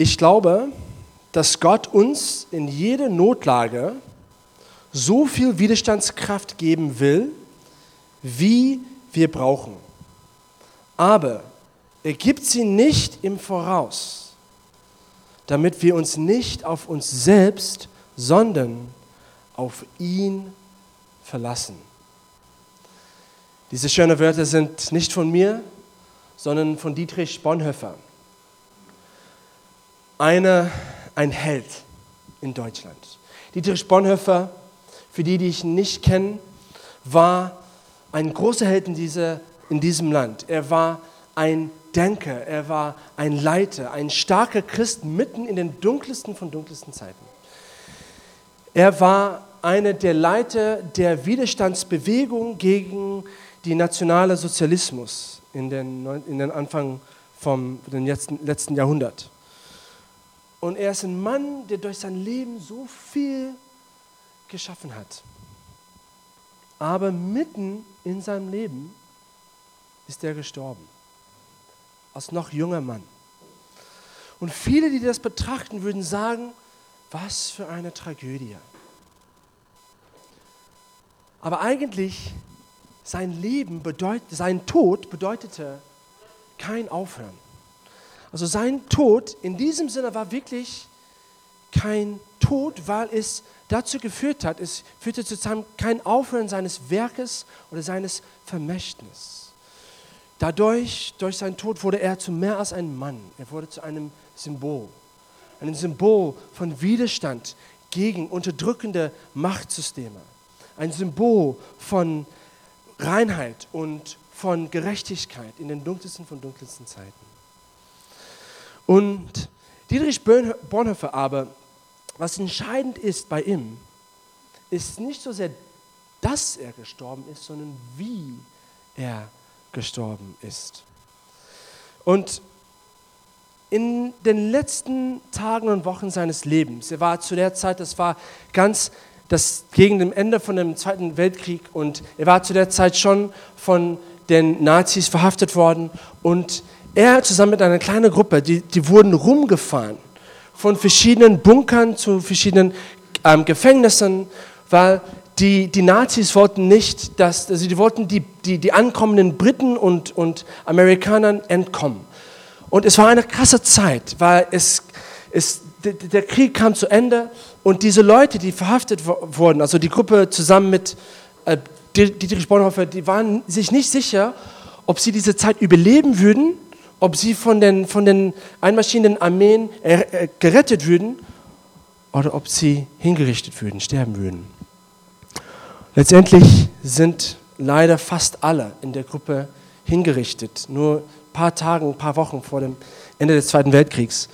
Ich glaube, dass Gott uns in jede Notlage so viel Widerstandskraft geben will, wie wir brauchen. Aber er gibt sie nicht im Voraus, damit wir uns nicht auf uns selbst, sondern auf ihn verlassen. Diese schönen Wörter sind nicht von mir, sondern von Dietrich Bonhoeffer. Eine, ein Held in Deutschland. Dietrich Bonhoeffer, für die, die ich nicht kenne, war ein großer Held in, diese, in diesem Land. Er war ein Denker, er war ein Leiter, ein starker Christ mitten in den dunkelsten von dunkelsten Zeiten. Er war einer der Leiter der Widerstandsbewegung gegen den nationalen Sozialismus in den, in den Anfang vom letzten, letzten Jahrhundert. Und er ist ein Mann, der durch sein Leben so viel geschaffen hat. Aber mitten in seinem Leben ist er gestorben. Als noch junger Mann. Und viele, die das betrachten, würden sagen, was für eine Tragödie. Aber eigentlich, sein Leben bedeutet, sein Tod bedeutete kein Aufhören. Also sein Tod in diesem Sinne war wirklich kein Tod, weil es dazu geführt hat, es führte zu kein Aufhören seines Werkes oder seines Vermächtnisses. Dadurch, durch seinen Tod, wurde er zu mehr als ein Mann. Er wurde zu einem Symbol. Ein Symbol von Widerstand gegen unterdrückende Machtsysteme. Ein Symbol von Reinheit und von Gerechtigkeit in den dunkelsten von dunkelsten Zeiten. Und Dietrich Bonhoeffer aber, was entscheidend ist bei ihm, ist nicht so sehr, dass er gestorben ist, sondern wie er gestorben ist. Und in den letzten Tagen und Wochen seines Lebens, er war zu der Zeit, das war ganz das gegen dem Ende von dem Zweiten Weltkrieg und er war zu der Zeit schon von den Nazis verhaftet worden und er zusammen mit einer kleinen Gruppe, die, die wurden rumgefahren von verschiedenen Bunkern zu verschiedenen ähm, Gefängnissen, weil die, die Nazis wollten nicht, dass, also die wollten die, die, die ankommenden Briten und, und Amerikanern entkommen. Und es war eine krasse Zeit, weil es, es, der Krieg kam zu Ende und diese Leute, die verhaftet wurden, also die Gruppe zusammen mit äh, Dietrich Bonhoeffer, die waren sich nicht sicher, ob sie diese Zeit überleben würden ob sie von den, von den einmarschierenden Armeen äh, gerettet würden oder ob sie hingerichtet würden, sterben würden. Letztendlich sind leider fast alle in der Gruppe hingerichtet, nur ein paar Tage, ein paar Wochen vor dem Ende des Zweiten Weltkriegs.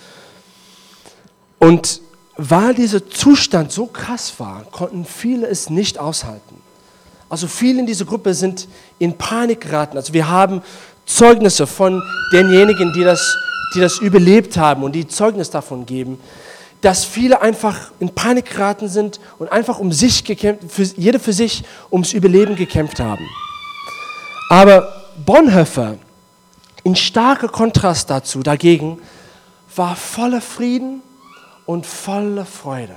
Und weil dieser Zustand so krass war, konnten viele es nicht aushalten. Also viele in dieser Gruppe sind in Panik geraten. Also wir haben Zeugnisse von denjenigen, die das, die das überlebt haben und die Zeugnis davon geben, dass viele einfach in Panik geraten sind und einfach um sich gekämpft, für, jeder für sich ums Überleben gekämpft haben. Aber Bonhoeffer, in starker Kontrast dazu, dagegen, war voller Frieden und voller Freude.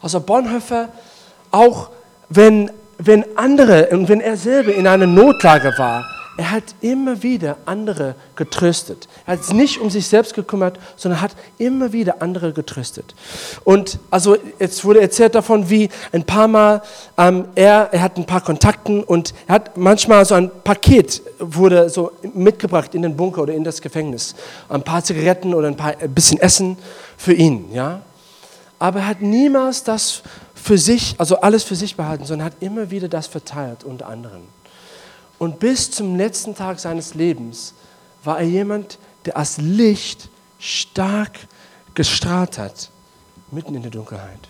Also Bonhoeffer, auch wenn, wenn andere und wenn er selber in einer Notlage war, er hat immer wieder andere getröstet. Er hat nicht um sich selbst gekümmert, sondern hat immer wieder andere getröstet. Und also jetzt wurde erzählt davon, wie ein paar Mal ähm, er, er hat ein paar Kontakten und er hat manchmal so ein Paket wurde so mitgebracht in den Bunker oder in das Gefängnis, ein paar Zigaretten oder ein, paar, ein bisschen Essen für ihn, ja. Aber er hat niemals das für sich, also alles für sich behalten, sondern hat immer wieder das verteilt unter anderen. Und bis zum letzten Tag seines Lebens war er jemand, der als Licht stark gestrahlt hat, mitten in der Dunkelheit.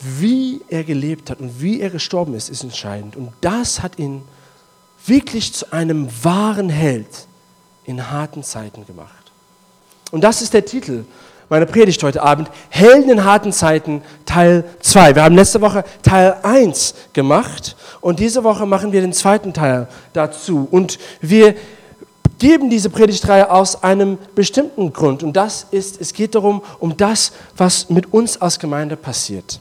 Wie er gelebt hat und wie er gestorben ist, ist entscheidend. Und das hat ihn wirklich zu einem wahren Held in harten Zeiten gemacht. Und das ist der Titel meine Predigt heute Abend, Helden in harten Zeiten, Teil 2. Wir haben letzte Woche Teil 1 gemacht und diese Woche machen wir den zweiten Teil dazu. Und wir geben diese Predigtreihe aus einem bestimmten Grund. Und das ist, es geht darum, um das, was mit uns als Gemeinde passiert.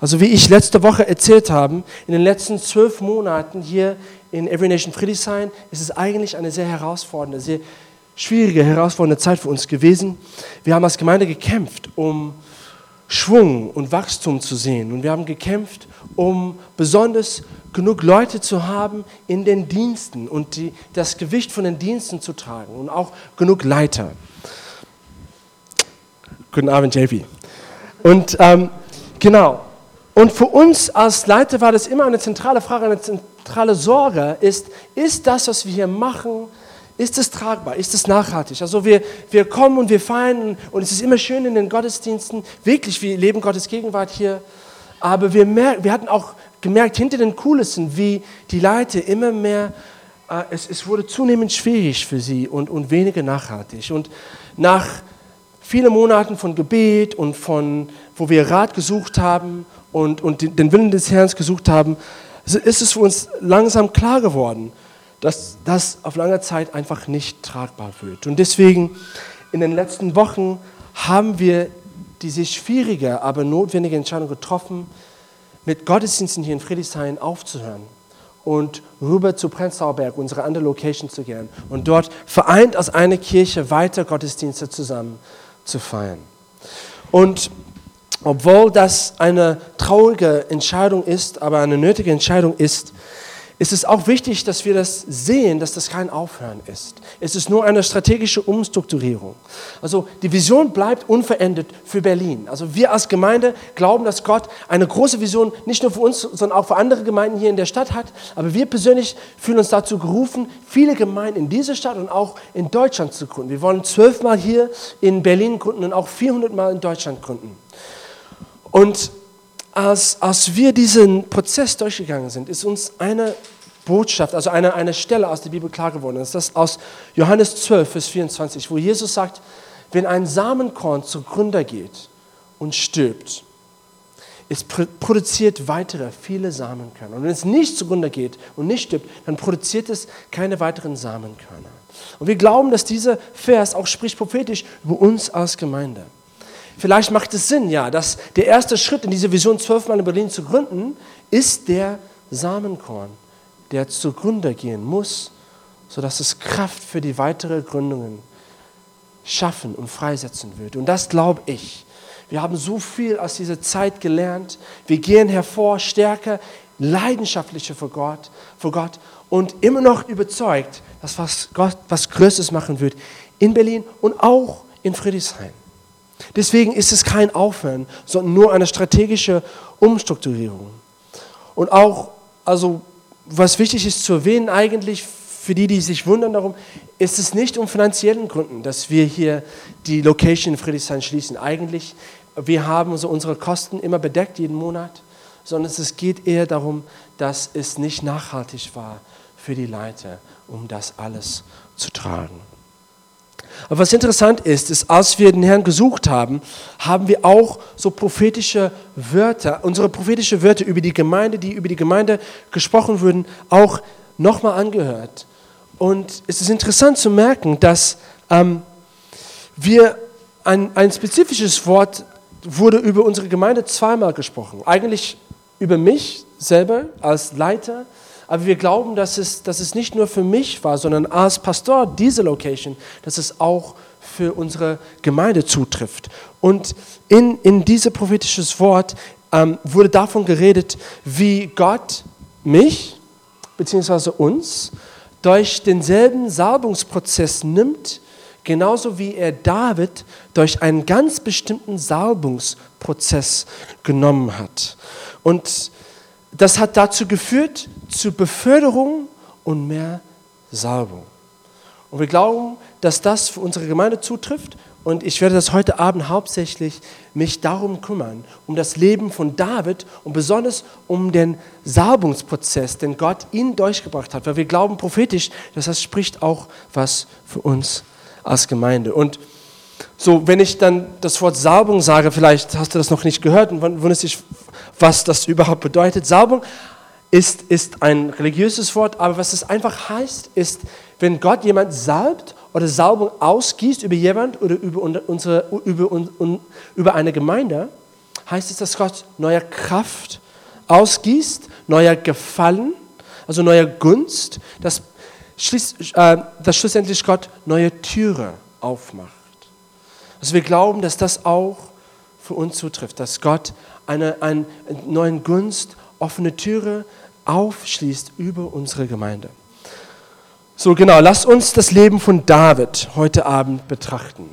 Also wie ich letzte Woche erzählt habe, in den letzten zwölf Monaten hier in Every Nation Friedrichshain ist es eigentlich eine sehr herausfordernde, sehr schwierige, herausfordernde Zeit für uns gewesen. Wir haben als Gemeinde gekämpft, um Schwung und Wachstum zu sehen. Und wir haben gekämpft, um besonders genug Leute zu haben in den Diensten und die, das Gewicht von den Diensten zu tragen und auch genug Leiter. Guten Abend, JP. Und ähm, genau. Und für uns als Leiter war das immer eine zentrale Frage, eine zentrale Sorge, ist, ist das, was wir hier machen, ist es tragbar? Ist es nachhaltig? Also wir, wir kommen und wir feiern und es ist immer schön in den Gottesdiensten. Wirklich, wir leben Gottes Gegenwart hier. Aber wir, merken, wir hatten auch gemerkt, hinter den Kulissen, wie die Leute immer mehr, äh, es, es wurde zunehmend schwierig für sie und, und weniger nachhaltig. Und nach vielen Monaten von Gebet und von, wo wir Rat gesucht haben und, und den Willen des Herrn gesucht haben, ist es für uns langsam klar geworden, dass das auf lange Zeit einfach nicht tragbar wird. Und deswegen in den letzten Wochen haben wir diese schwierige, aber notwendige Entscheidung getroffen, mit Gottesdiensten hier in Friedrichshain aufzuhören und rüber zu Prenzlauer Berg, unsere andere Location zu gehen und dort vereint als eine Kirche weiter Gottesdienste zusammen zu feiern. Und obwohl das eine traurige Entscheidung ist, aber eine nötige Entscheidung ist, ist es auch wichtig, dass wir das sehen, dass das kein Aufhören ist. Es ist nur eine strategische Umstrukturierung. Also die Vision bleibt unverändert für Berlin. Also wir als Gemeinde glauben, dass Gott eine große Vision nicht nur für uns, sondern auch für andere Gemeinden hier in der Stadt hat. Aber wir persönlich fühlen uns dazu gerufen, viele Gemeinden in dieser Stadt und auch in Deutschland zu gründen. Wir wollen zwölfmal hier in Berlin gründen und auch 400 Mal in Deutschland gründen. Und als, als wir diesen Prozess durchgegangen sind, ist uns eine Botschaft, also eine, eine Stelle aus der Bibel klar geworden. Das ist das aus Johannes 12, Vers 24, wo Jesus sagt, wenn ein Samenkorn zu Gründer geht und stirbt, es produziert weitere, viele Samenkörner. Und wenn es nicht zugrunde geht und nicht stirbt, dann produziert es keine weiteren Samenkörner. Und wir glauben, dass dieser Vers auch spricht prophetisch über uns als Gemeinde. Vielleicht macht es Sinn, ja, dass der erste Schritt in diese Vision zwölfmal in Berlin zu gründen, ist der Samenkorn, der zugrunde gehen muss, sodass es Kraft für die weitere Gründungen schaffen und freisetzen wird. Und das glaube ich. Wir haben so viel aus dieser Zeit gelernt. Wir gehen hervor, stärker, leidenschaftlicher vor Gott, vor Gott und immer noch überzeugt, dass was Gott was Größtes machen wird in Berlin und auch in Friedrichshain. Deswegen ist es kein Aufhören, sondern nur eine strategische Umstrukturierung. Und auch, also was wichtig ist zu erwähnen eigentlich, für die, die sich wundern darum, ist es nicht um finanziellen Gründen, dass wir hier die Location in Friedrichshain schließen. Eigentlich, wir haben so unsere Kosten immer bedeckt jeden Monat, sondern es geht eher darum, dass es nicht nachhaltig war für die Leiter, um das alles zu tragen. Aber was interessant ist, ist, als wir den Herrn gesucht haben, haben wir auch so prophetische Wörter, unsere prophetische Wörter über die Gemeinde, die über die Gemeinde gesprochen wurden, auch nochmal angehört. Und es ist interessant zu merken, dass ähm, wir ein, ein spezifisches Wort wurde über unsere Gemeinde zweimal gesprochen. Eigentlich über mich selber als Leiter, aber wir glauben, dass es, dass es nicht nur für mich war, sondern als Pastor diese Location, dass es auch für unsere Gemeinde zutrifft. Und in, in dieses prophetisches Wort ähm, wurde davon geredet, wie Gott mich bzw. uns durch denselben Salbungsprozess nimmt, genauso wie er David durch einen ganz bestimmten Salbungsprozess genommen hat. Und das hat dazu geführt, zu Beförderung und mehr Salbung. Und wir glauben, dass das für unsere Gemeinde zutrifft. Und ich werde das heute Abend hauptsächlich mich darum kümmern, um das Leben von David und besonders um den Salbungsprozess, den Gott ihn durchgebracht hat. Weil wir glauben prophetisch, dass das spricht auch was für uns als Gemeinde. Und so, wenn ich dann das Wort Salbung sage, vielleicht hast du das noch nicht gehört und wunderst dich, was das überhaupt bedeutet. Salbung ist, ist ein religiöses Wort, aber was es einfach heißt, ist, wenn Gott jemand salbt oder Salbung ausgießt über jemand oder über, unsere, über, über eine Gemeinde, heißt es, dass Gott neue Kraft ausgießt, neuer Gefallen, also neuer Gunst, dass, äh, dass schlussendlich Gott neue Türe aufmacht. Also wir glauben, dass das auch für uns zutrifft, dass Gott eine, eine neue Gunst, offene Türe aufschließt über unsere Gemeinde. So genau, lasst uns das Leben von David heute Abend betrachten.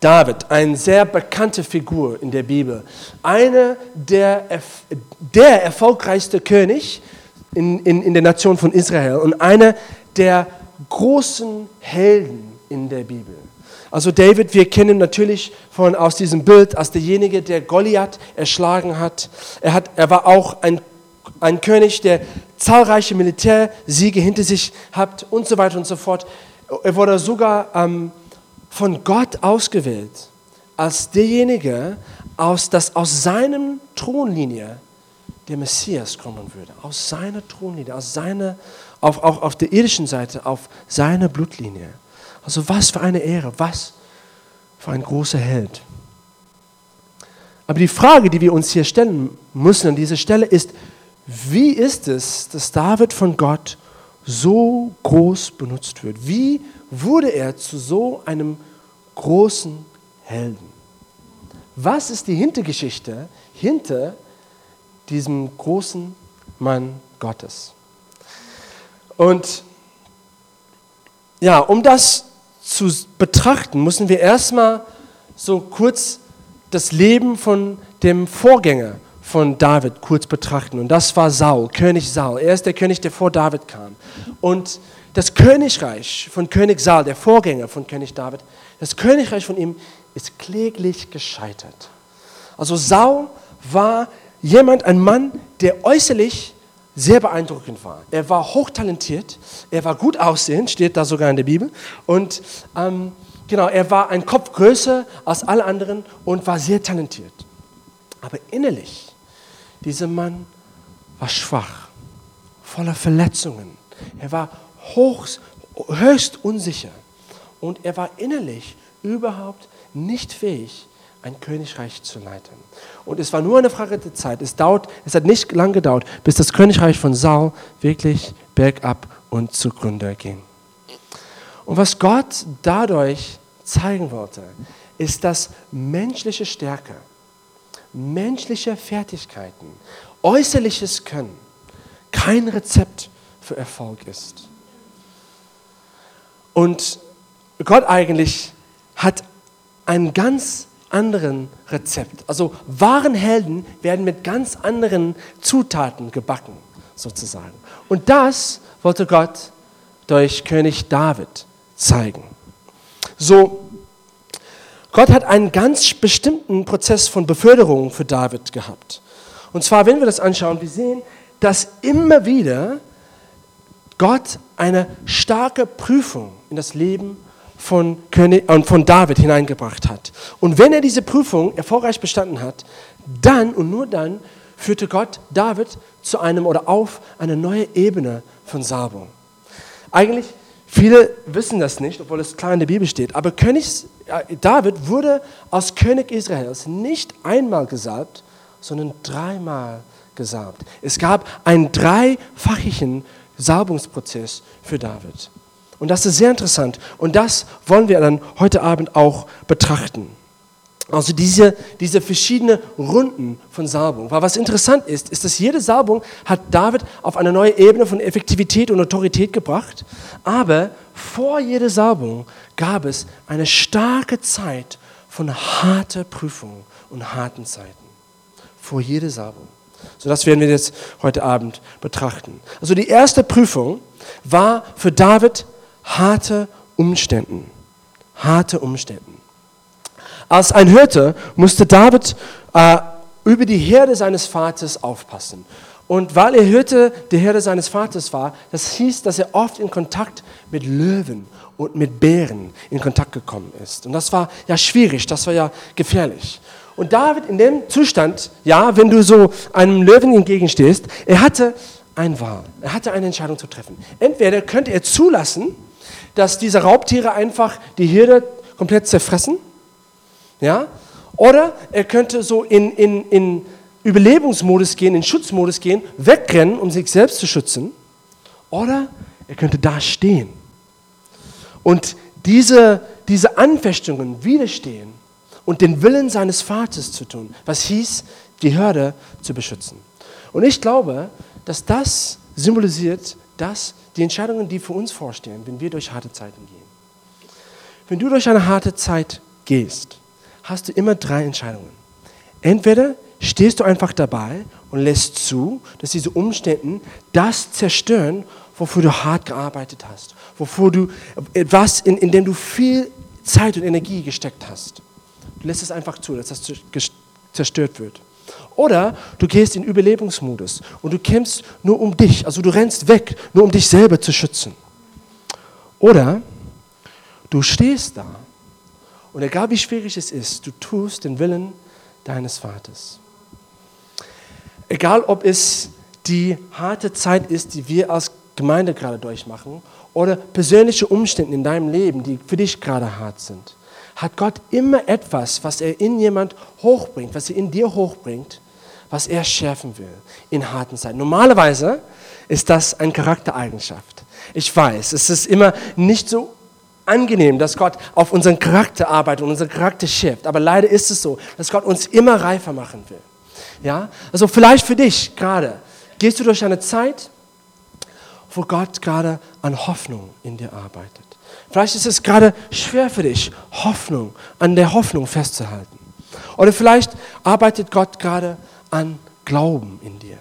David, eine sehr bekannte Figur in der Bibel, einer der, der erfolgreichste König in, in, in der Nation von Israel und einer der großen Helden in der Bibel. Also David, wir kennen natürlich von, aus diesem Bild als derjenige, der Goliath erschlagen hat. Er, hat, er war auch ein, ein König, der zahlreiche Militärsiege hinter sich hat und so weiter und so fort. Er wurde sogar ähm, von Gott ausgewählt als derjenige, aus, dass aus seinem Thronlinie der Messias kommen würde. Aus seiner Thronlinie, aus seiner, auf, auch auf der irdischen Seite, auf seiner Blutlinie. Also was für eine Ehre, was für ein großer Held. Aber die Frage, die wir uns hier stellen müssen an dieser Stelle ist, wie ist es, dass David von Gott so groß benutzt wird? Wie wurde er zu so einem großen Helden? Was ist die Hintergeschichte hinter diesem großen Mann Gottes? Und ja, um das zu betrachten, müssen wir erstmal so kurz das Leben von dem Vorgänger von David kurz betrachten. Und das war Saul, König Saul. Er ist der König, der vor David kam. Und das Königreich von König Saul, der Vorgänger von König David, das Königreich von ihm ist kläglich gescheitert. Also Saul war jemand, ein Mann, der äußerlich sehr beeindruckend war. Er war hochtalentiert, er war gut aussehend, steht da sogar in der Bibel. Und ähm, genau, er war ein Kopf größer als alle anderen und war sehr talentiert. Aber innerlich, dieser Mann war schwach, voller Verletzungen. Er war hoch, höchst unsicher und er war innerlich überhaupt nicht fähig, ein Königreich zu leiten. Und es war nur eine Frage der Zeit. Es, dauert, es hat nicht lange gedauert, bis das Königreich von Saul wirklich bergab und zugrunde ging. Und was Gott dadurch zeigen wollte, ist, dass menschliche Stärke, menschliche Fertigkeiten, äußerliches Können kein Rezept für Erfolg ist. Und Gott eigentlich hat einen ganz anderen Rezept. Also wahren Helden werden mit ganz anderen Zutaten gebacken, sozusagen. Und das wollte Gott durch König David zeigen. So, Gott hat einen ganz bestimmten Prozess von Beförderung für David gehabt. Und zwar, wenn wir das anschauen, wir sehen, dass immer wieder Gott eine starke Prüfung in das Leben von, König, äh, von David hineingebracht hat. Und wenn er diese Prüfung erfolgreich bestanden hat, dann und nur dann führte Gott David zu einem oder auf eine neue Ebene von Salbung. Eigentlich, viele wissen das nicht, obwohl es klar in der Bibel steht, aber König äh, David wurde als König Israels nicht einmal gesalbt, sondern dreimal gesalbt. Es gab einen dreifachigen Salbungsprozess für David. Und das ist sehr interessant. Und das wollen wir dann heute Abend auch betrachten. Also diese, diese verschiedenen Runden von Salbung. Weil was interessant ist, ist, dass jede Salbung hat David auf eine neue Ebene von Effektivität und Autorität gebracht. Aber vor jeder Salbung gab es eine starke Zeit von harter Prüfung und harten Zeiten. Vor jeder Salbung. So das werden wir jetzt heute Abend betrachten. Also die erste Prüfung war für David harte Umständen. Harte Umständen. Als ein Hirte musste David äh, über die Herde seines Vaters aufpassen. Und weil er Hirte der Herde seines Vaters war, das hieß, dass er oft in Kontakt mit Löwen und mit Bären in Kontakt gekommen ist. Und das war ja schwierig, das war ja gefährlich. Und David in dem Zustand, ja, wenn du so einem Löwen entgegenstehst, er hatte eine Wahl. Er hatte eine Entscheidung zu treffen. Entweder könnte er zulassen, dass diese Raubtiere einfach die Herde komplett zerfressen, ja, oder er könnte so in, in, in Überlebensmodus gehen, in Schutzmodus gehen, wegrennen, um sich selbst zu schützen, oder er könnte da stehen. Und diese, diese Anfechtungen widerstehen und den Willen seines Vaters zu tun, was hieß, die Herde zu beschützen. Und ich glaube, dass das symbolisiert, dass die Entscheidungen, die für uns vorstehen, wenn wir durch harte Zeiten gehen. Wenn du durch eine harte Zeit gehst, hast du immer drei Entscheidungen. Entweder stehst du einfach dabei und lässt zu, dass diese Umstände das zerstören, wofür du hart gearbeitet hast, wofür du etwas, in, in dem du viel Zeit und Energie gesteckt hast. Du lässt es einfach zu, dass das zerstört wird. Oder du gehst in Überlebensmodus und du kämpfst nur um dich, also du rennst weg, nur um dich selber zu schützen. Oder du stehst da und egal wie schwierig es ist, du tust den Willen deines Vaters. Egal ob es die harte Zeit ist, die wir als Gemeinde gerade durchmachen, oder persönliche Umstände in deinem Leben, die für dich gerade hart sind, hat Gott immer etwas, was er in jemand hochbringt, was er in dir hochbringt, was er schärfen will in harten Zeiten. Normalerweise ist das eine Charaktereigenschaft. Ich weiß, es ist immer nicht so angenehm, dass Gott auf unseren Charakter arbeitet und unseren Charakter schärft. Aber leider ist es so, dass Gott uns immer reifer machen will. Ja? Also vielleicht für dich gerade, gehst du durch eine Zeit, wo Gott gerade an Hoffnung in dir arbeitet. Vielleicht ist es gerade schwer für dich, Hoffnung, an der Hoffnung festzuhalten. Oder vielleicht arbeitet Gott gerade an Glauben in dir.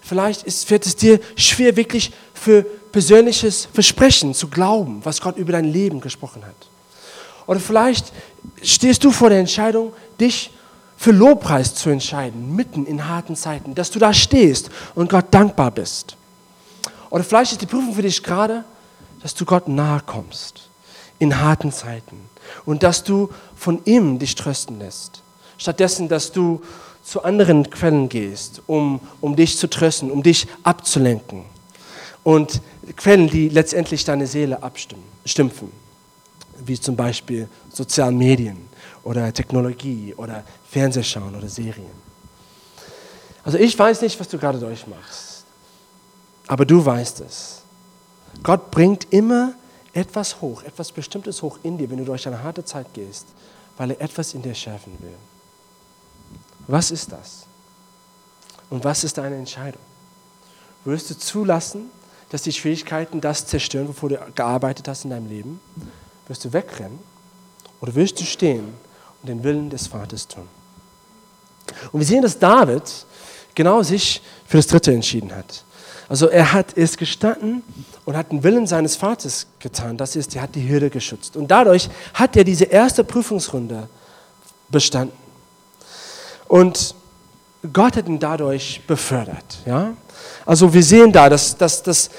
Vielleicht ist, wird es dir schwer, wirklich für persönliches Versprechen zu glauben, was Gott über dein Leben gesprochen hat. Oder vielleicht stehst du vor der Entscheidung, dich für Lobpreis zu entscheiden, mitten in harten Zeiten, dass du da stehst und Gott dankbar bist. Oder vielleicht ist die Prüfung für dich gerade, dass du Gott nahe kommst in harten Zeiten und dass du von ihm dich trösten lässt. Stattdessen, dass du zu anderen Quellen gehst, um, um dich zu trösten, um dich abzulenken. Und Quellen, die letztendlich deine Seele abstumpfen, wie zum Beispiel sozialen Medien oder Technologie oder Fernsehschauen oder Serien. Also ich weiß nicht, was du gerade durchmachst, aber du weißt es. Gott bringt immer etwas hoch, etwas Bestimmtes hoch in dir, wenn du durch eine harte Zeit gehst, weil er etwas in dir schärfen will. Was ist das? Und was ist deine Entscheidung? Wirst du zulassen, dass die Schwierigkeiten das zerstören, wovor du gearbeitet hast in deinem Leben? Wirst du wegrennen oder wirst du stehen und den Willen des Vaters tun? Und wir sehen, dass David genau sich für das Dritte entschieden hat. Also er hat es gestanden und hat den Willen seines Vaters getan. Das ist, er hat die Hürde geschützt. Und dadurch hat er diese erste Prüfungsrunde bestanden. Und Gott hat ihn dadurch befördert. Ja? Also wir sehen da, dass, dass, dass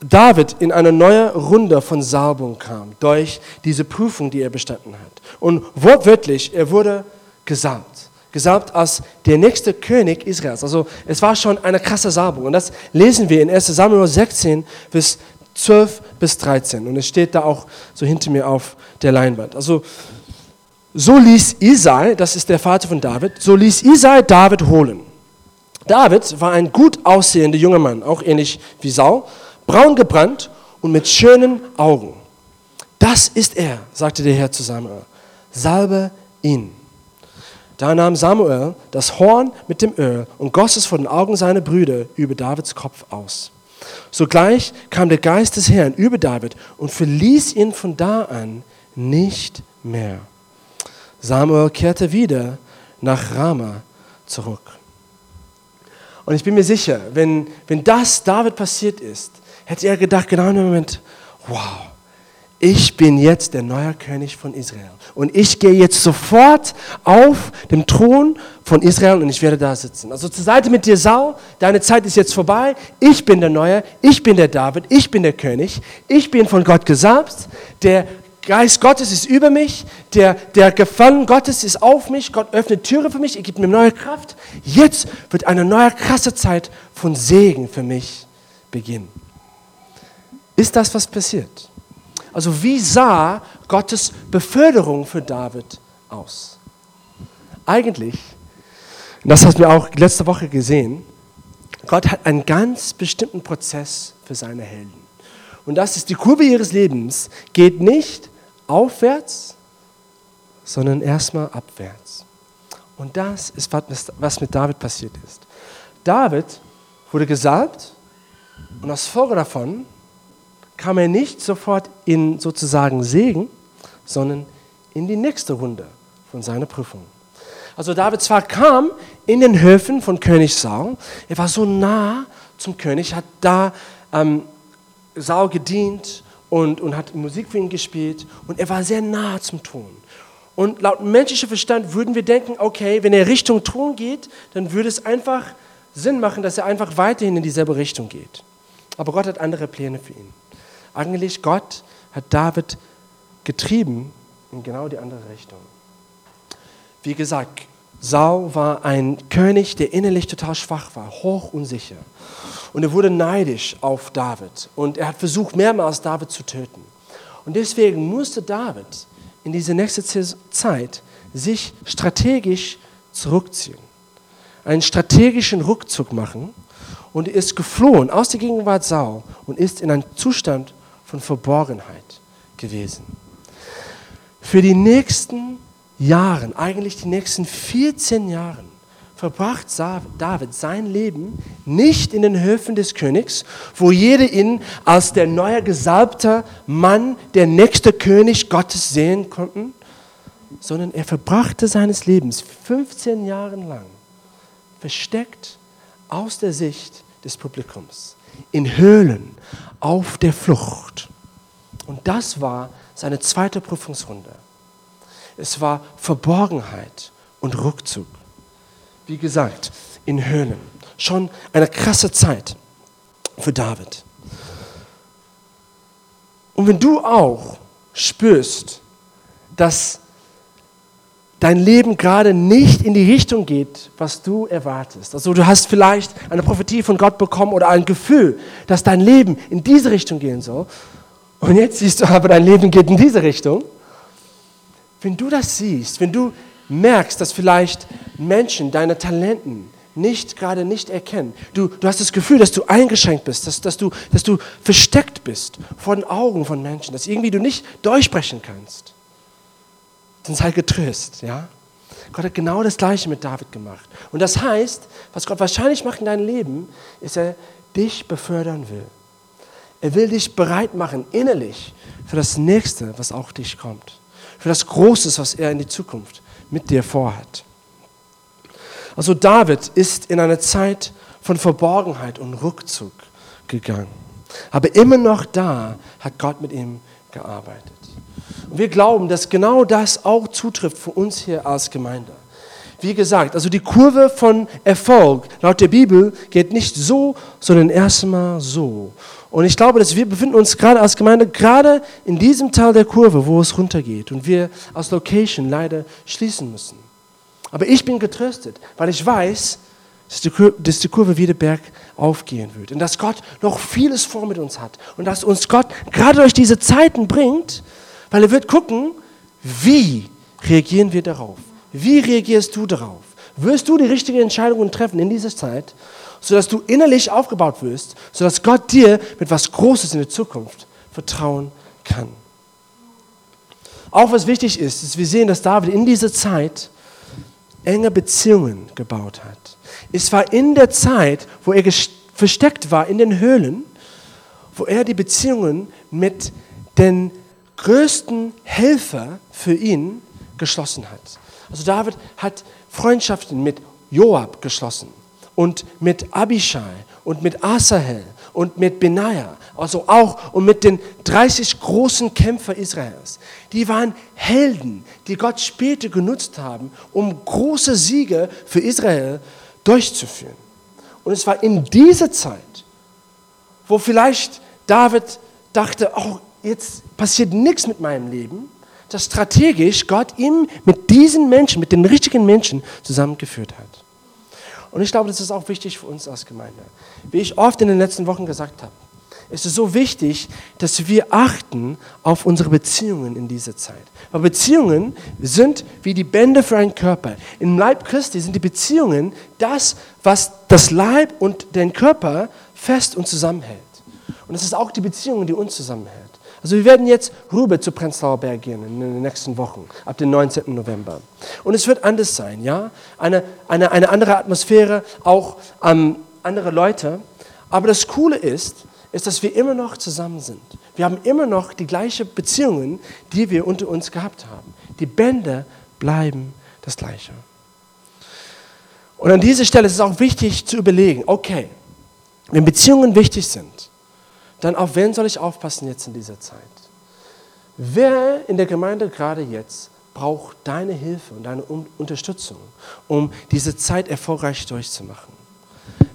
David in eine neue Runde von Salbung kam durch diese Prüfung, die er bestanden hat. Und wortwörtlich, er wurde gesalbt gesalbt als der nächste König Israels. Also es war schon eine krasse Salbung. Und das lesen wir in 1 Samuel 16, Vers 12 bis 13. Und es steht da auch so hinter mir auf der Leinwand. Also so ließ Isai, das ist der Vater von David, so ließ Isai David holen. David war ein gut aussehender junger Mann, auch ähnlich wie Saul, braun gebrannt und mit schönen Augen. Das ist er, sagte der Herr zu Samuel. Salbe ihn. Da nahm Samuel das Horn mit dem Öl und goss es vor den Augen seiner Brüder über Davids Kopf aus. Sogleich kam der Geist des Herrn über David und verließ ihn von da an nicht mehr. Samuel kehrte wieder nach Rama zurück. Und ich bin mir sicher, wenn, wenn das David passiert ist, hätte er gedacht, genau in dem Moment, wow, ich bin jetzt der neue König von Israel. Und ich gehe jetzt sofort auf dem Thron von Israel und ich werde da sitzen. Also zur Seite mit dir, Saul, deine Zeit ist jetzt vorbei. Ich bin der Neue, ich bin der David, ich bin der König. Ich bin von Gott gesagt, der Geist Gottes ist über mich, der, der Gefallen Gottes ist auf mich, Gott öffnet Türe für mich, er gibt mir neue Kraft. Jetzt wird eine neue krasse Zeit von Segen für mich beginnen. Ist das, was passiert? Also wie sah Gottes Beförderung für David aus? Eigentlich, das haben wir auch letzte Woche gesehen, Gott hat einen ganz bestimmten Prozess für seine Helden. Und das ist die Kurve ihres Lebens, geht nicht aufwärts, sondern erstmal abwärts. Und das ist, was mit David passiert ist. David wurde gesalbt und als Folge davon kam er nicht sofort in sozusagen Segen, sondern in die nächste Runde von seiner Prüfung. Also David zwar kam in den Höfen von König Saul, er war so nah zum König, hat da ähm, Saul gedient und, und hat Musik für ihn gespielt und er war sehr nah zum Thron. Und laut menschlichem Verstand würden wir denken, okay, wenn er Richtung Thron geht, dann würde es einfach Sinn machen, dass er einfach weiterhin in dieselbe Richtung geht. Aber Gott hat andere Pläne für ihn. Eigentlich Gott hat David getrieben in genau die andere Richtung. Wie gesagt, Saul war ein König, der innerlich total schwach war, hoch unsicher. Und er wurde neidisch auf David. Und er hat versucht, mehrmals David zu töten. Und deswegen musste David in diese nächste Zeit sich strategisch zurückziehen. Einen strategischen Rückzug machen. Und er ist geflohen aus der Gegenwart Saul und ist in einem Zustand von Verborgenheit gewesen. Für die nächsten Jahren, eigentlich die nächsten 14 Jahren, verbracht David sein Leben nicht in den Höfen des Königs, wo jeder ihn als der neue gesalbte Mann, der nächste König Gottes sehen konnten, sondern er verbrachte seines Lebens 15 Jahre lang versteckt aus der Sicht des Publikums, in Höhlen, auf der Flucht. Und das war seine zweite Prüfungsrunde. Es war Verborgenheit und Rückzug. Wie gesagt, in Höhlen. Schon eine krasse Zeit für David. Und wenn du auch spürst, dass dein Leben gerade nicht in die Richtung geht, was du erwartest. Also du hast vielleicht eine Prophetie von Gott bekommen oder ein Gefühl, dass dein Leben in diese Richtung gehen soll. Und jetzt siehst du aber, dein Leben geht in diese Richtung. Wenn du das siehst, wenn du merkst, dass vielleicht Menschen deine Talenten nicht gerade nicht erkennen, du, du hast das Gefühl, dass du eingeschränkt bist, dass, dass, du, dass du versteckt bist vor den Augen von Menschen, dass irgendwie du nicht durchsprechen kannst dann sei getröst, ja. Gott hat genau das Gleiche mit David gemacht. Und das heißt, was Gott wahrscheinlich macht in deinem Leben, ist, er dich befördern will. Er will dich bereit machen, innerlich, für das Nächste, was auch dich kommt. Für das Große, was er in die Zukunft mit dir vorhat. Also David ist in eine Zeit von Verborgenheit und Rückzug gegangen. Aber immer noch da hat Gott mit ihm gearbeitet. Und wir glauben, dass genau das auch zutrifft für uns hier als Gemeinde. Wie gesagt, also die Kurve von Erfolg laut der Bibel geht nicht so, sondern erstmal so. Und ich glaube, dass wir befinden uns gerade als Gemeinde gerade in diesem Teil der Kurve, wo es runtergeht und wir als Location leider schließen müssen. Aber ich bin getröstet, weil ich weiß, dass die Kurve wieder bergauf gehen wird und dass Gott noch vieles vor mit uns hat und dass uns Gott gerade durch diese Zeiten bringt, weil er wird gucken, wie reagieren wir darauf? Wie reagierst du darauf? Wirst du die richtigen Entscheidungen treffen in dieser Zeit, sodass du innerlich aufgebaut wirst, sodass Gott dir mit was Großes in der Zukunft vertrauen kann? Auch was wichtig ist, ist, wir sehen, dass David in dieser Zeit enge Beziehungen gebaut hat. Es war in der Zeit, wo er versteckt war in den Höhlen, wo er die Beziehungen mit den größten Helfer für ihn geschlossen hat. Also David hat Freundschaften mit Joab geschlossen und mit Abishai und mit Asahel und mit Benaja, also auch und mit den 30 großen Kämpfern Israels. Die waren Helden, die Gott später genutzt haben, um große Siege für Israel durchzuführen. Und es war in dieser Zeit, wo vielleicht David dachte, oh, jetzt passiert nichts mit meinem Leben, dass strategisch Gott ihm mit diesen Menschen, mit den richtigen Menschen zusammengeführt hat. Und ich glaube, das ist auch wichtig für uns als Gemeinde. Wie ich oft in den letzten Wochen gesagt habe, ist es so wichtig, dass wir achten auf unsere Beziehungen in dieser Zeit. Weil Beziehungen sind wie die Bände für einen Körper. Im Leib Christi sind die Beziehungen das, was das Leib und den Körper fest und zusammenhält. Und es ist auch die Beziehung, die uns zusammenhält. Also wir werden jetzt rüber zu Prenzlauer Berg gehen in den nächsten Wochen, ab dem 19. November. Und es wird anders sein, ja? Eine, eine, eine andere Atmosphäre, auch ähm, andere Leute. Aber das Coole ist, ist, dass wir immer noch zusammen sind. Wir haben immer noch die gleichen Beziehungen, die wir unter uns gehabt haben. Die Bände bleiben das gleiche. Und an dieser Stelle ist es auch wichtig zu überlegen, okay, wenn Beziehungen wichtig sind, dann auf wen soll ich aufpassen jetzt in dieser Zeit? Wer in der Gemeinde gerade jetzt braucht deine Hilfe und deine Unterstützung, um diese Zeit erfolgreich durchzumachen?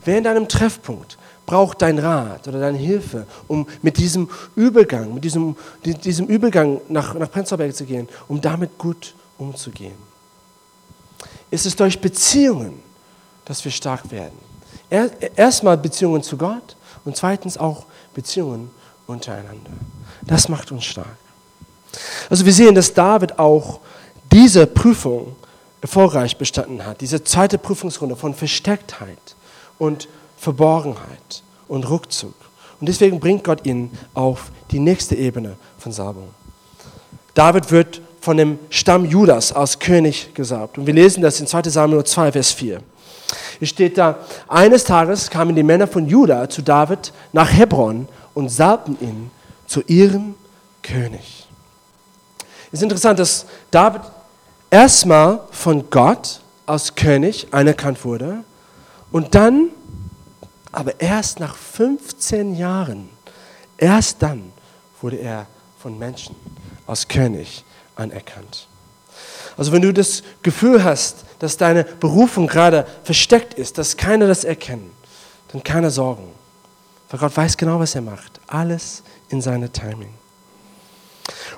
Wer in deinem Treffpunkt braucht dein Rat oder deine Hilfe, um mit diesem Übergang, mit diesem, diesem Übergang nach, nach Prenzlauberg zu gehen, um damit gut umzugehen? Ist es durch Beziehungen, dass wir stark werden? Erstmal Beziehungen zu Gott und zweitens auch Beziehungen untereinander. Das macht uns stark. Also wir sehen, dass David auch diese Prüfung erfolgreich bestanden hat, diese zweite Prüfungsrunde von Verstecktheit und Verborgenheit und Rückzug. Und deswegen bringt Gott ihn auf die nächste Ebene von Salbung. David wird von dem Stamm Judas als König gesalbt. Und wir lesen das in 2 Samuel 2, Vers 4. Es steht da, eines Tages kamen die Männer von Juda zu David nach Hebron und salbten ihn zu ihrem König. Es ist interessant, dass David erstmal von Gott als König anerkannt wurde und dann, aber erst nach 15 Jahren, erst dann wurde er von Menschen als König anerkannt. Also wenn du das Gefühl hast, dass deine Berufung gerade versteckt ist, dass keiner das erkennt, dann keine Sorgen. Weil Gott weiß genau, was er macht. Alles in seiner Timing.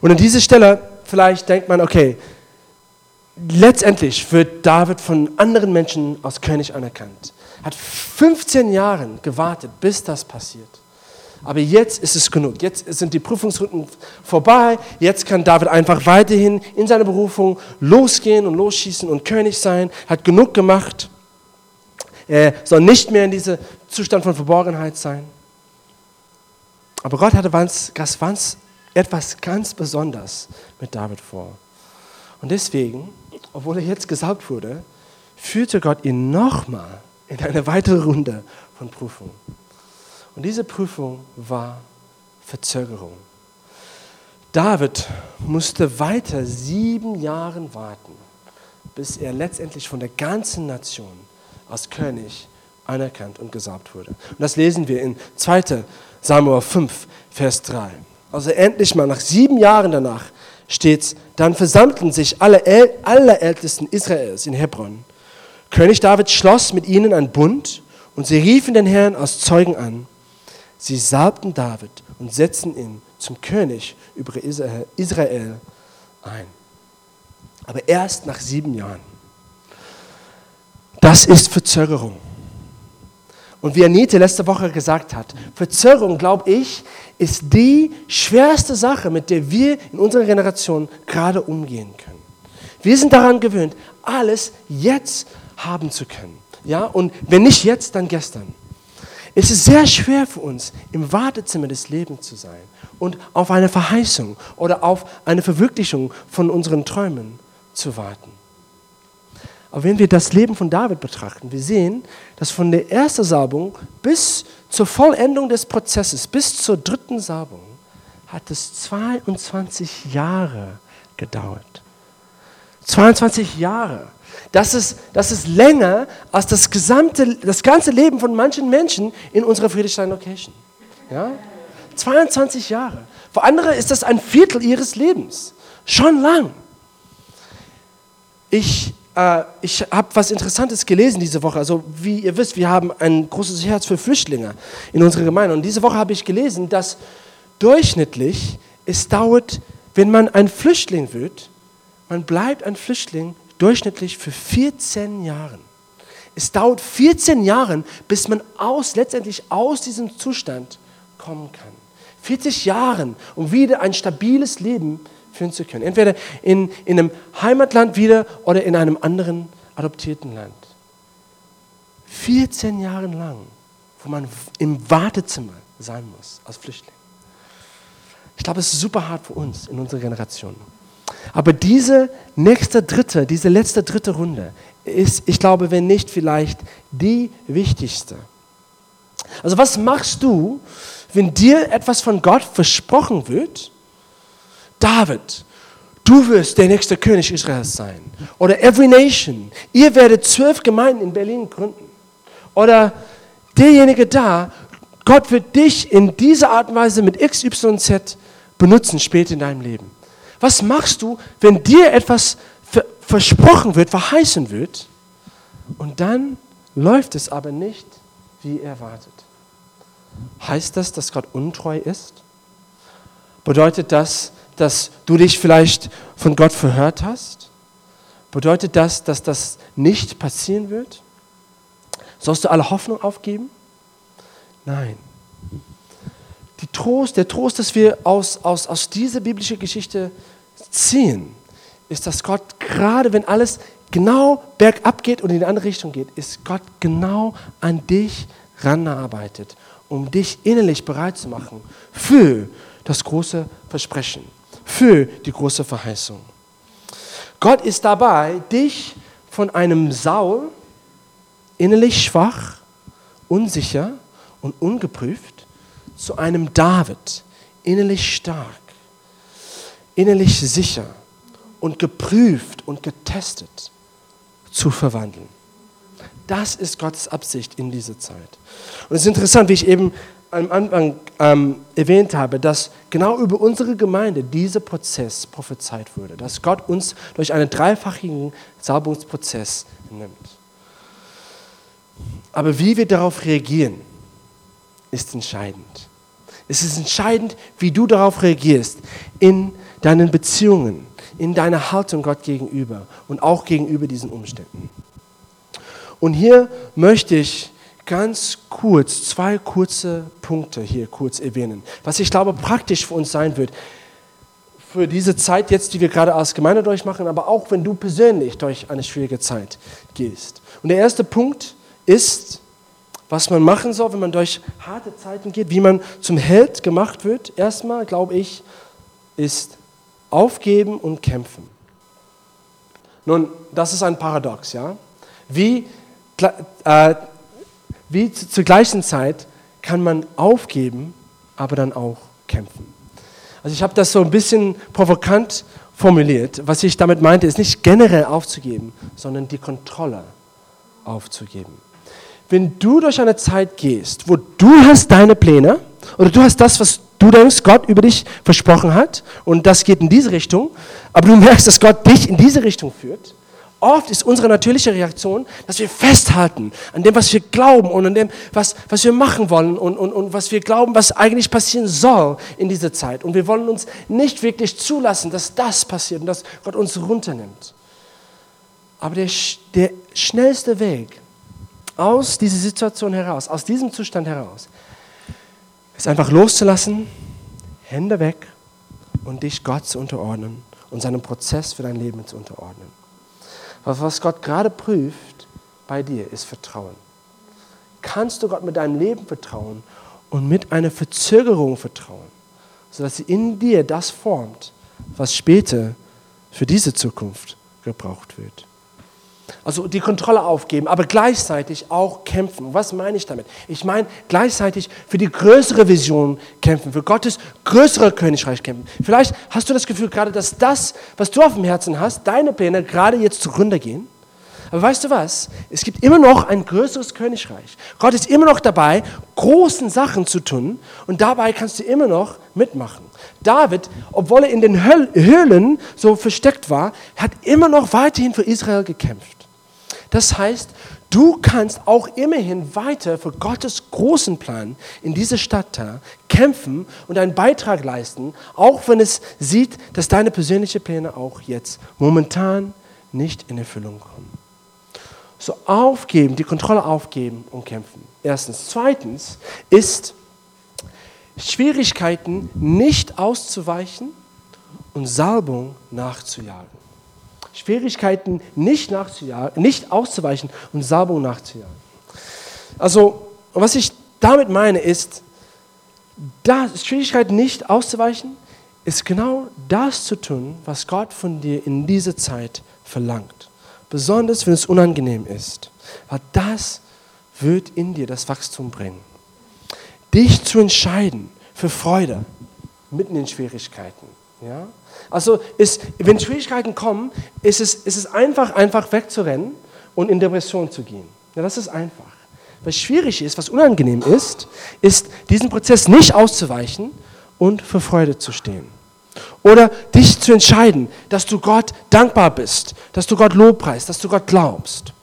Und an dieser Stelle vielleicht denkt man, okay, letztendlich wird David von anderen Menschen als König anerkannt. Hat 15 Jahre gewartet, bis das passiert. Aber jetzt ist es genug. Jetzt sind die Prüfungsrunden vorbei. Jetzt kann David einfach weiterhin in seiner Berufung losgehen und losschießen und König sein. Hat genug gemacht. Er soll nicht mehr in diesem Zustand von Verborgenheit sein. Aber Gott hatte was, etwas ganz Besonderes mit David vor. Und deswegen, obwohl er jetzt gesaugt wurde, führte Gott ihn nochmal in eine weitere Runde von Prüfungen. Und diese Prüfung war Verzögerung. David musste weiter sieben Jahre warten, bis er letztendlich von der ganzen Nation als König anerkannt und gesalbt wurde. Und das lesen wir in 2 Samuel 5, Vers 3. Also endlich mal nach sieben Jahren danach steht dann versammelten sich alle, alle Ältesten Israels in Hebron. König David schloss mit ihnen einen Bund und sie riefen den Herrn als Zeugen an. Sie salbten David und setzten ihn zum König über Israel ein. Aber erst nach sieben Jahren. Das ist Verzögerung. Und wie Anita letzte Woche gesagt hat, Verzögerung, glaube ich, ist die schwerste Sache, mit der wir in unserer Generation gerade umgehen können. Wir sind daran gewöhnt, alles jetzt haben zu können. Ja? Und wenn nicht jetzt, dann gestern. Es ist sehr schwer für uns, im Wartezimmer des Lebens zu sein und auf eine Verheißung oder auf eine Verwirklichung von unseren Träumen zu warten. Aber wenn wir das Leben von David betrachten, wir sehen, dass von der ersten Salbung bis zur Vollendung des Prozesses, bis zur dritten Salbung, hat es 22 Jahre gedauert. 22 Jahre. Das ist, das ist länger als das, gesamte, das ganze Leben von manchen Menschen in unserer Friedrichstein-Location. Ja? 22 Jahre. Für andere ist das ein Viertel ihres Lebens. Schon lang. Ich, äh, ich habe was Interessantes gelesen diese Woche. Also wie ihr wisst, wir haben ein großes Herz für Flüchtlinge in unserer Gemeinde. Und diese Woche habe ich gelesen, dass durchschnittlich es dauert, wenn man ein Flüchtling wird, man bleibt ein Flüchtling durchschnittlich für 14 Jahre. Es dauert 14 Jahre, bis man aus, letztendlich aus diesem Zustand kommen kann. 40 Jahre, um wieder ein stabiles Leben führen zu können. Entweder in, in einem Heimatland wieder oder in einem anderen adoptierten Land. 14 Jahre lang, wo man im Wartezimmer sein muss als Flüchtling. Ich glaube, es ist super hart für uns in unserer Generation. Aber diese nächste dritte, diese letzte dritte Runde ist, ich glaube, wenn nicht vielleicht die wichtigste. Also was machst du, wenn dir etwas von Gott versprochen wird? David, du wirst der nächste König Israels sein. Oder Every Nation, ihr werdet zwölf Gemeinden in Berlin gründen. Oder derjenige da, Gott wird dich in dieser Art und Weise mit XYZ benutzen später in deinem Leben. Was machst du, wenn dir etwas versprochen wird, verheißen wird und dann läuft es aber nicht wie erwartet? Heißt das, dass Gott untreu ist? Bedeutet das, dass du dich vielleicht von Gott verhört hast? Bedeutet das, dass das nicht passieren wird? Sollst du alle Hoffnung aufgeben? Nein. Die Trost, der Trost, dass wir aus, aus, aus dieser biblischen Geschichte ziehen, ist, dass Gott, gerade wenn alles genau bergab geht und in die andere Richtung geht, ist Gott genau an dich ranarbeitet, um dich innerlich bereit zu machen für das große Versprechen, für die große Verheißung. Gott ist dabei, dich von einem Saul, innerlich schwach, unsicher und ungeprüft, zu einem David, innerlich stark, innerlich sicher und geprüft und getestet zu verwandeln. Das ist Gottes Absicht in dieser Zeit. Und es ist interessant, wie ich eben am Anfang ähm, erwähnt habe, dass genau über unsere Gemeinde dieser Prozess prophezeit wurde, dass Gott uns durch einen dreifachigen Salbungsprozess nimmt. Aber wie wir darauf reagieren, ist entscheidend. Es ist entscheidend, wie du darauf reagierst in deinen Beziehungen, in deiner Haltung Gott gegenüber und auch gegenüber diesen Umständen. Und hier möchte ich ganz kurz zwei kurze Punkte hier kurz erwähnen, was ich glaube praktisch für uns sein wird, für diese Zeit jetzt, die wir gerade als Gemeinde durchmachen, aber auch wenn du persönlich durch eine schwierige Zeit gehst. Und der erste Punkt ist, was man machen soll, wenn man durch harte Zeiten geht, wie man zum Held gemacht wird. Erstmal, glaube ich, ist aufgeben und kämpfen. Nun, das ist ein Paradox, ja? Wie, äh, wie zur gleichen Zeit kann man aufgeben, aber dann auch kämpfen. Also ich habe das so ein bisschen provokant formuliert. Was ich damit meinte, ist nicht generell aufzugeben, sondern die Kontrolle aufzugeben wenn du durch eine Zeit gehst, wo du hast deine Pläne oder du hast das, was du denkst, Gott über dich versprochen hat und das geht in diese Richtung, aber du merkst, dass Gott dich in diese Richtung führt, oft ist unsere natürliche Reaktion, dass wir festhalten an dem, was wir glauben und an dem, was, was wir machen wollen und, und, und was wir glauben, was eigentlich passieren soll in dieser Zeit. Und wir wollen uns nicht wirklich zulassen, dass das passiert und dass Gott uns runternimmt. Aber der, der schnellste Weg, aus dieser Situation heraus, aus diesem Zustand heraus, ist einfach loszulassen, Hände weg und dich Gott zu unterordnen und seinem Prozess für dein Leben zu unterordnen. Was Gott gerade prüft bei dir, ist Vertrauen. Kannst du Gott mit deinem Leben vertrauen und mit einer Verzögerung vertrauen, sodass sie in dir das formt, was später für diese Zukunft gebraucht wird? Also die Kontrolle aufgeben, aber gleichzeitig auch kämpfen. Was meine ich damit? Ich meine gleichzeitig für die größere Vision kämpfen, für Gottes größere Königreich kämpfen. Vielleicht hast du das Gefühl gerade, dass das, was du auf dem Herzen hast, deine Pläne gerade jetzt zugrunde gehen. Aber weißt du was? Es gibt immer noch ein größeres Königreich. Gott ist immer noch dabei, großen Sachen zu tun und dabei kannst du immer noch mitmachen. David, obwohl er in den Höhlen so versteckt war, hat immer noch weiterhin für Israel gekämpft. Das heißt, Du kannst auch immerhin weiter für Gottes großen Plan in dieser Stadt kämpfen und einen Beitrag leisten, auch wenn es sieht, dass deine persönlichen Pläne auch jetzt momentan nicht in Erfüllung kommen. So aufgeben, die Kontrolle aufgeben und kämpfen. Erstens. Zweitens ist Schwierigkeiten nicht auszuweichen und Salbung nachzujagen. Schwierigkeiten nicht, nicht auszuweichen und Salbung nachzujagen. Also, was ich damit meine, ist, das, Schwierigkeiten nicht auszuweichen, ist genau das zu tun, was Gott von dir in dieser Zeit verlangt. Besonders wenn es unangenehm ist. Weil das wird in dir das Wachstum bringen. Dich zu entscheiden für Freude mitten in Schwierigkeiten. Ja? Also ist, wenn Schwierigkeiten kommen, ist es, ist es einfach, einfach wegzurennen und in Depression zu gehen. Ja, das ist einfach. Was schwierig ist, was unangenehm ist, ist, diesen Prozess nicht auszuweichen und für Freude zu stehen. Oder dich zu entscheiden, dass du Gott dankbar bist, dass du Gott lobpreist, dass du Gott glaubst.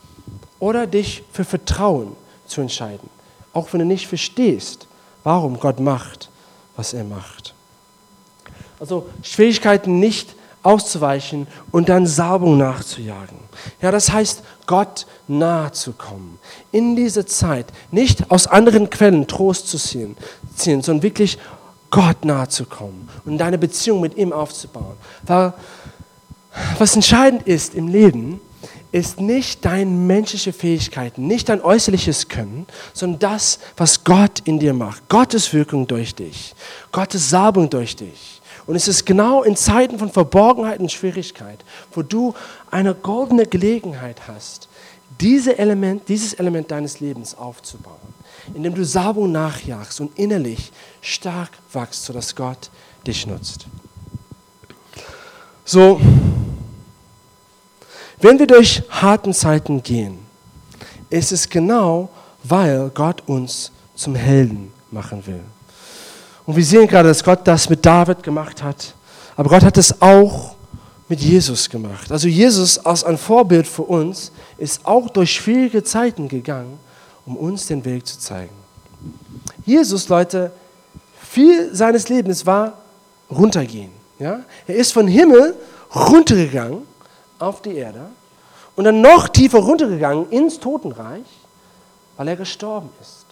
Oder dich für Vertrauen zu entscheiden, auch wenn du nicht verstehst, warum Gott macht, was er macht. Also Schwierigkeiten nicht auszuweichen und dann Salbung nachzujagen. Ja, das heißt, Gott nahe zu kommen. In dieser Zeit nicht aus anderen Quellen Trost zu ziehen, ziehen sondern wirklich Gott nahe zu kommen und deine Beziehung mit ihm aufzubauen. Weil was entscheidend ist im Leben, ist nicht deine menschliche Fähigkeiten, nicht dein äußerliches Können, sondern das, was Gott in dir macht. Gottes Wirkung durch dich, Gottes Salbung durch dich. Und es ist genau in Zeiten von Verborgenheit und Schwierigkeit, wo du eine goldene Gelegenheit hast, diese Element, dieses Element deines Lebens aufzubauen, indem du Salbung nachjagst und innerlich stark wachst, sodass Gott dich nutzt. So, wenn wir durch harten Zeiten gehen, ist es genau, weil Gott uns zum Helden machen will. Und wir sehen gerade, dass Gott das mit David gemacht hat. Aber Gott hat es auch mit Jesus gemacht. Also Jesus als ein Vorbild für uns ist auch durch schwierige Zeiten gegangen, um uns den Weg zu zeigen. Jesus, Leute, viel seines Lebens war runtergehen. Ja? Er ist von Himmel runtergegangen auf die Erde und dann noch tiefer runtergegangen ins Totenreich, weil er gestorben ist.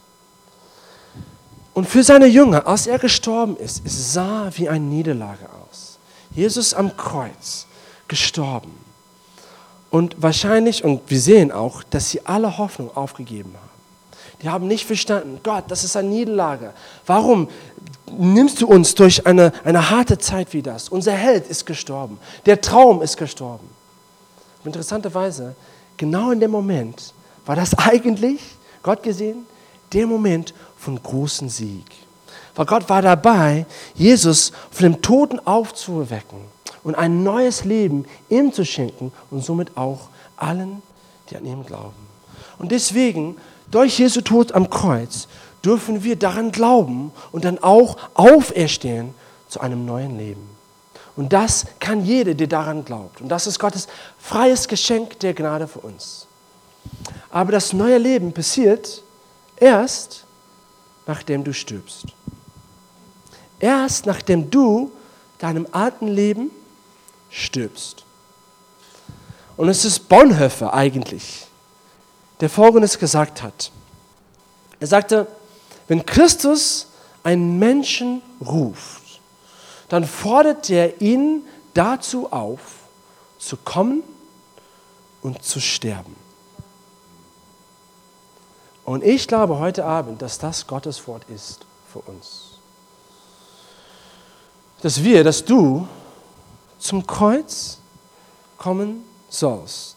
Und für seine Jünger, als er gestorben ist, es sah wie eine Niederlage aus. Jesus am Kreuz, gestorben. Und wahrscheinlich, und wir sehen auch, dass sie alle Hoffnung aufgegeben haben. Die haben nicht verstanden, Gott, das ist eine Niederlage. Warum nimmst du uns durch eine, eine harte Zeit wie das? Unser Held ist gestorben. Der Traum ist gestorben. Und interessanterweise, genau in dem Moment war das eigentlich, Gott gesehen, der Moment, von großem Sieg. Weil Gott war dabei, Jesus von dem Toten aufzuwecken und ein neues Leben ihm zu schenken und somit auch allen, die an ihm glauben. Und deswegen, durch Jesu Tod am Kreuz, dürfen wir daran glauben und dann auch auferstehen zu einem neuen Leben. Und das kann jeder, der daran glaubt. Und das ist Gottes freies Geschenk der Gnade für uns. Aber das neue Leben passiert erst, nachdem du stirbst. Erst nachdem du deinem alten Leben stirbst. Und es ist Bonhoeffer eigentlich, der Folgendes gesagt hat. Er sagte, wenn Christus einen Menschen ruft, dann fordert er ihn dazu auf, zu kommen und zu sterben. Und ich glaube heute Abend, dass das Gottes Wort ist für uns. Dass wir, dass du zum Kreuz kommen sollst.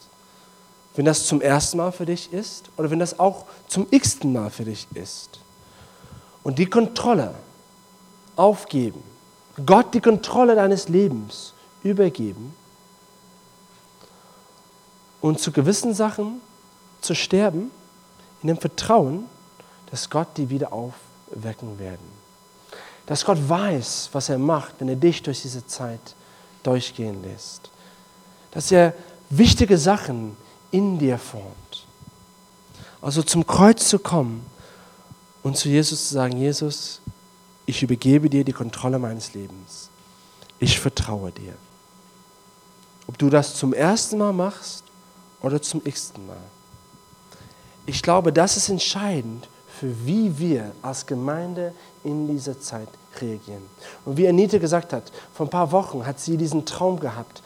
Wenn das zum ersten Mal für dich ist oder wenn das auch zum x-ten Mal für dich ist. Und die Kontrolle aufgeben. Gott die Kontrolle deines Lebens übergeben. Und zu gewissen Sachen zu sterben in dem Vertrauen, dass Gott die wieder aufwecken werden. Dass Gott weiß, was er macht, wenn er dich durch diese Zeit durchgehen lässt. Dass er wichtige Sachen in dir formt. Also zum Kreuz zu kommen und zu Jesus zu sagen, Jesus, ich übergebe dir die Kontrolle meines Lebens. Ich vertraue dir. Ob du das zum ersten Mal machst oder zum x-ten Mal. Ich glaube, das ist entscheidend für wie wir als Gemeinde in dieser Zeit reagieren. Und wie Anita gesagt hat, vor ein paar Wochen hat sie diesen Traum gehabt,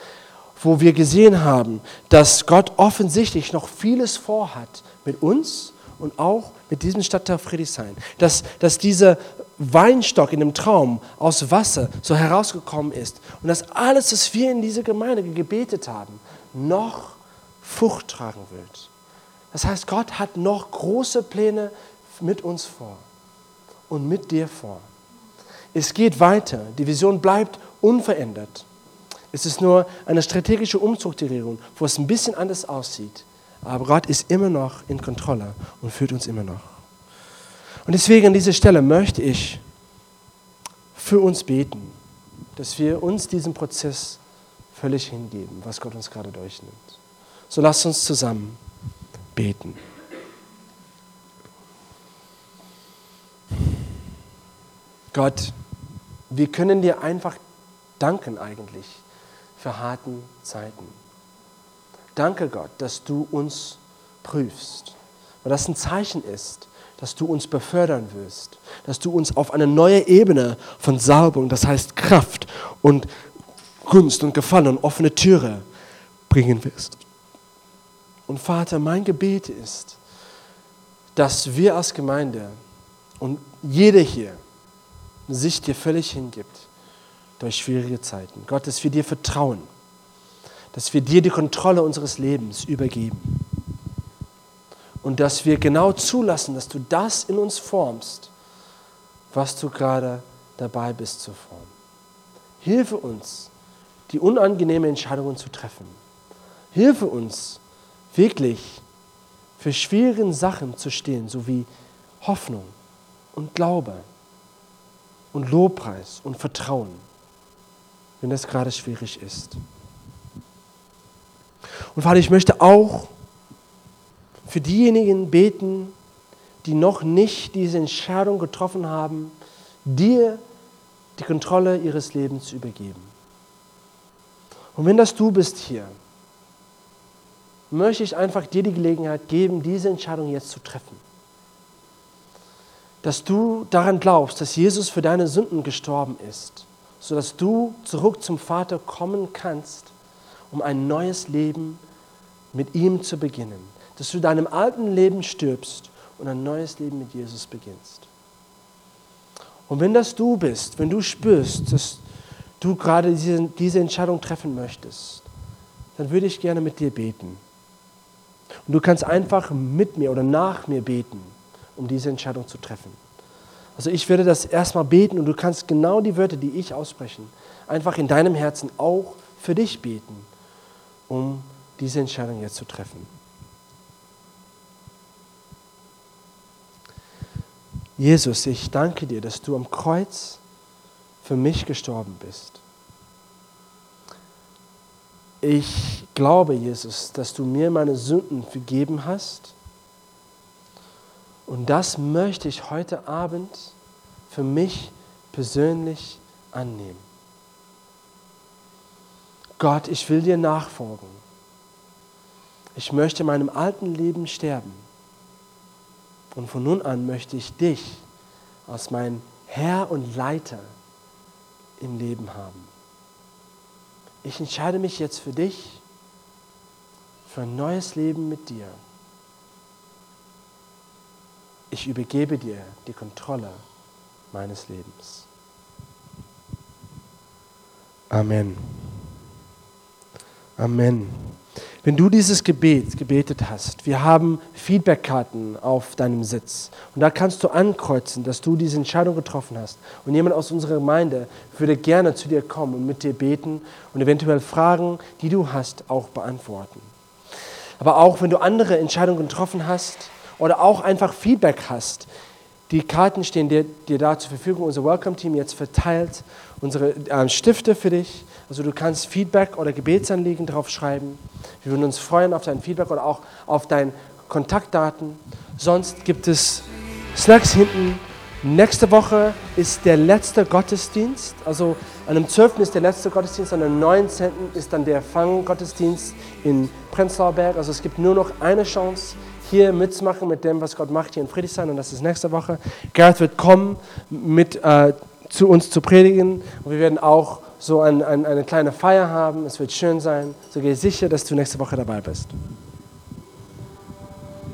wo wir gesehen haben, dass Gott offensichtlich noch vieles vorhat mit uns und auch mit diesem Stadtteil Friedrichshain. Dass, dass dieser Weinstock in dem Traum aus Wasser so herausgekommen ist und dass alles, was wir in dieser Gemeinde gebetet haben, noch Frucht tragen wird. Das heißt, Gott hat noch große Pläne mit uns vor und mit dir vor. Es geht weiter. Die Vision bleibt unverändert. Es ist nur eine strategische Umstrukturierung, wo es ein bisschen anders aussieht. Aber Gott ist immer noch in Kontrolle und führt uns immer noch. Und deswegen an dieser Stelle möchte ich für uns beten, dass wir uns diesem Prozess völlig hingeben, was Gott uns gerade durchnimmt. So lasst uns zusammen beten. Gott, wir können dir einfach danken eigentlich für harten Zeiten. Danke Gott, dass du uns prüfst, weil das ein Zeichen ist, dass du uns befördern wirst, dass du uns auf eine neue Ebene von Salbung, das heißt Kraft und Gunst und Gefallen und offene Türe bringen wirst. Und Vater, mein Gebet ist, dass wir als Gemeinde und jeder hier sich dir völlig hingibt durch schwierige Zeiten. Gott, dass wir dir vertrauen, dass wir dir die Kontrolle unseres Lebens übergeben und dass wir genau zulassen, dass du das in uns formst, was du gerade dabei bist zu formen. Hilfe uns, die unangenehmen Entscheidungen zu treffen. Hilfe uns, wirklich für schwierige Sachen zu stehen, so wie Hoffnung und Glaube und Lobpreis und Vertrauen, wenn das gerade schwierig ist. Und Vater, ich möchte auch für diejenigen beten, die noch nicht diese Entscheidung getroffen haben, dir die Kontrolle ihres Lebens zu übergeben. Und wenn das du bist hier, möchte ich einfach dir die Gelegenheit geben, diese Entscheidung jetzt zu treffen dass du daran glaubst, dass Jesus für deine Sünden gestorben ist, sodass du zurück zum Vater kommen kannst, um ein neues Leben mit ihm zu beginnen. Dass du deinem alten Leben stirbst und ein neues Leben mit Jesus beginnst. Und wenn das du bist, wenn du spürst, dass du gerade diese, Entscheidung treffen möchtest, dann würde ich gerne mit dir beten. Und du kannst einfach mit mir oder nach mir beten um diese Entscheidung zu treffen. Also ich werde das erstmal beten und du kannst genau die Wörter, die ich aussprechen, einfach in deinem Herzen auch für dich beten, um diese Entscheidung jetzt zu treffen. Jesus, ich danke dir, dass du am Kreuz für mich gestorben bist. Ich glaube, Jesus, dass du mir meine Sünden vergeben hast und das möchte ich heute Abend für mich persönlich annehmen. Gott, ich will dir nachfolgen. Ich möchte meinem alten Leben sterben. Und von nun an möchte ich dich als mein Herr und Leiter im Leben haben. Ich entscheide mich jetzt für dich, für ein neues Leben mit dir ich übergebe dir die Kontrolle meines Lebens. Amen. Amen. Wenn du dieses Gebet gebetet hast, wir haben Feedbackkarten auf deinem Sitz und da kannst du ankreuzen, dass du diese Entscheidung getroffen hast. Und jemand aus unserer Gemeinde würde gerne zu dir kommen und mit dir beten und eventuell Fragen, die du hast, auch beantworten. Aber auch wenn du andere Entscheidungen getroffen hast, oder auch einfach Feedback hast. Die Karten stehen dir, dir da zur Verfügung. Unser Welcome-Team jetzt verteilt unsere äh, Stifte für dich. Also du kannst Feedback oder Gebetsanliegen drauf schreiben. Wir würden uns freuen auf dein Feedback oder auch auf dein Kontaktdaten. Sonst gibt es Snacks hinten. Nächste Woche ist der letzte Gottesdienst. Also an dem 12. ist der letzte Gottesdienst, an dem 19. ist dann der Fanggottesdienst in Prenzlauer Berg. Also es gibt nur noch eine Chance, hier mitzumachen mit dem, was Gott macht hier in Friedrichshain. Und das ist nächste Woche. Gareth wird kommen, mit äh, zu uns zu predigen. Und wir werden auch so ein, ein, eine kleine Feier haben. Es wird schön sein. So gehe sicher, dass du nächste Woche dabei bist.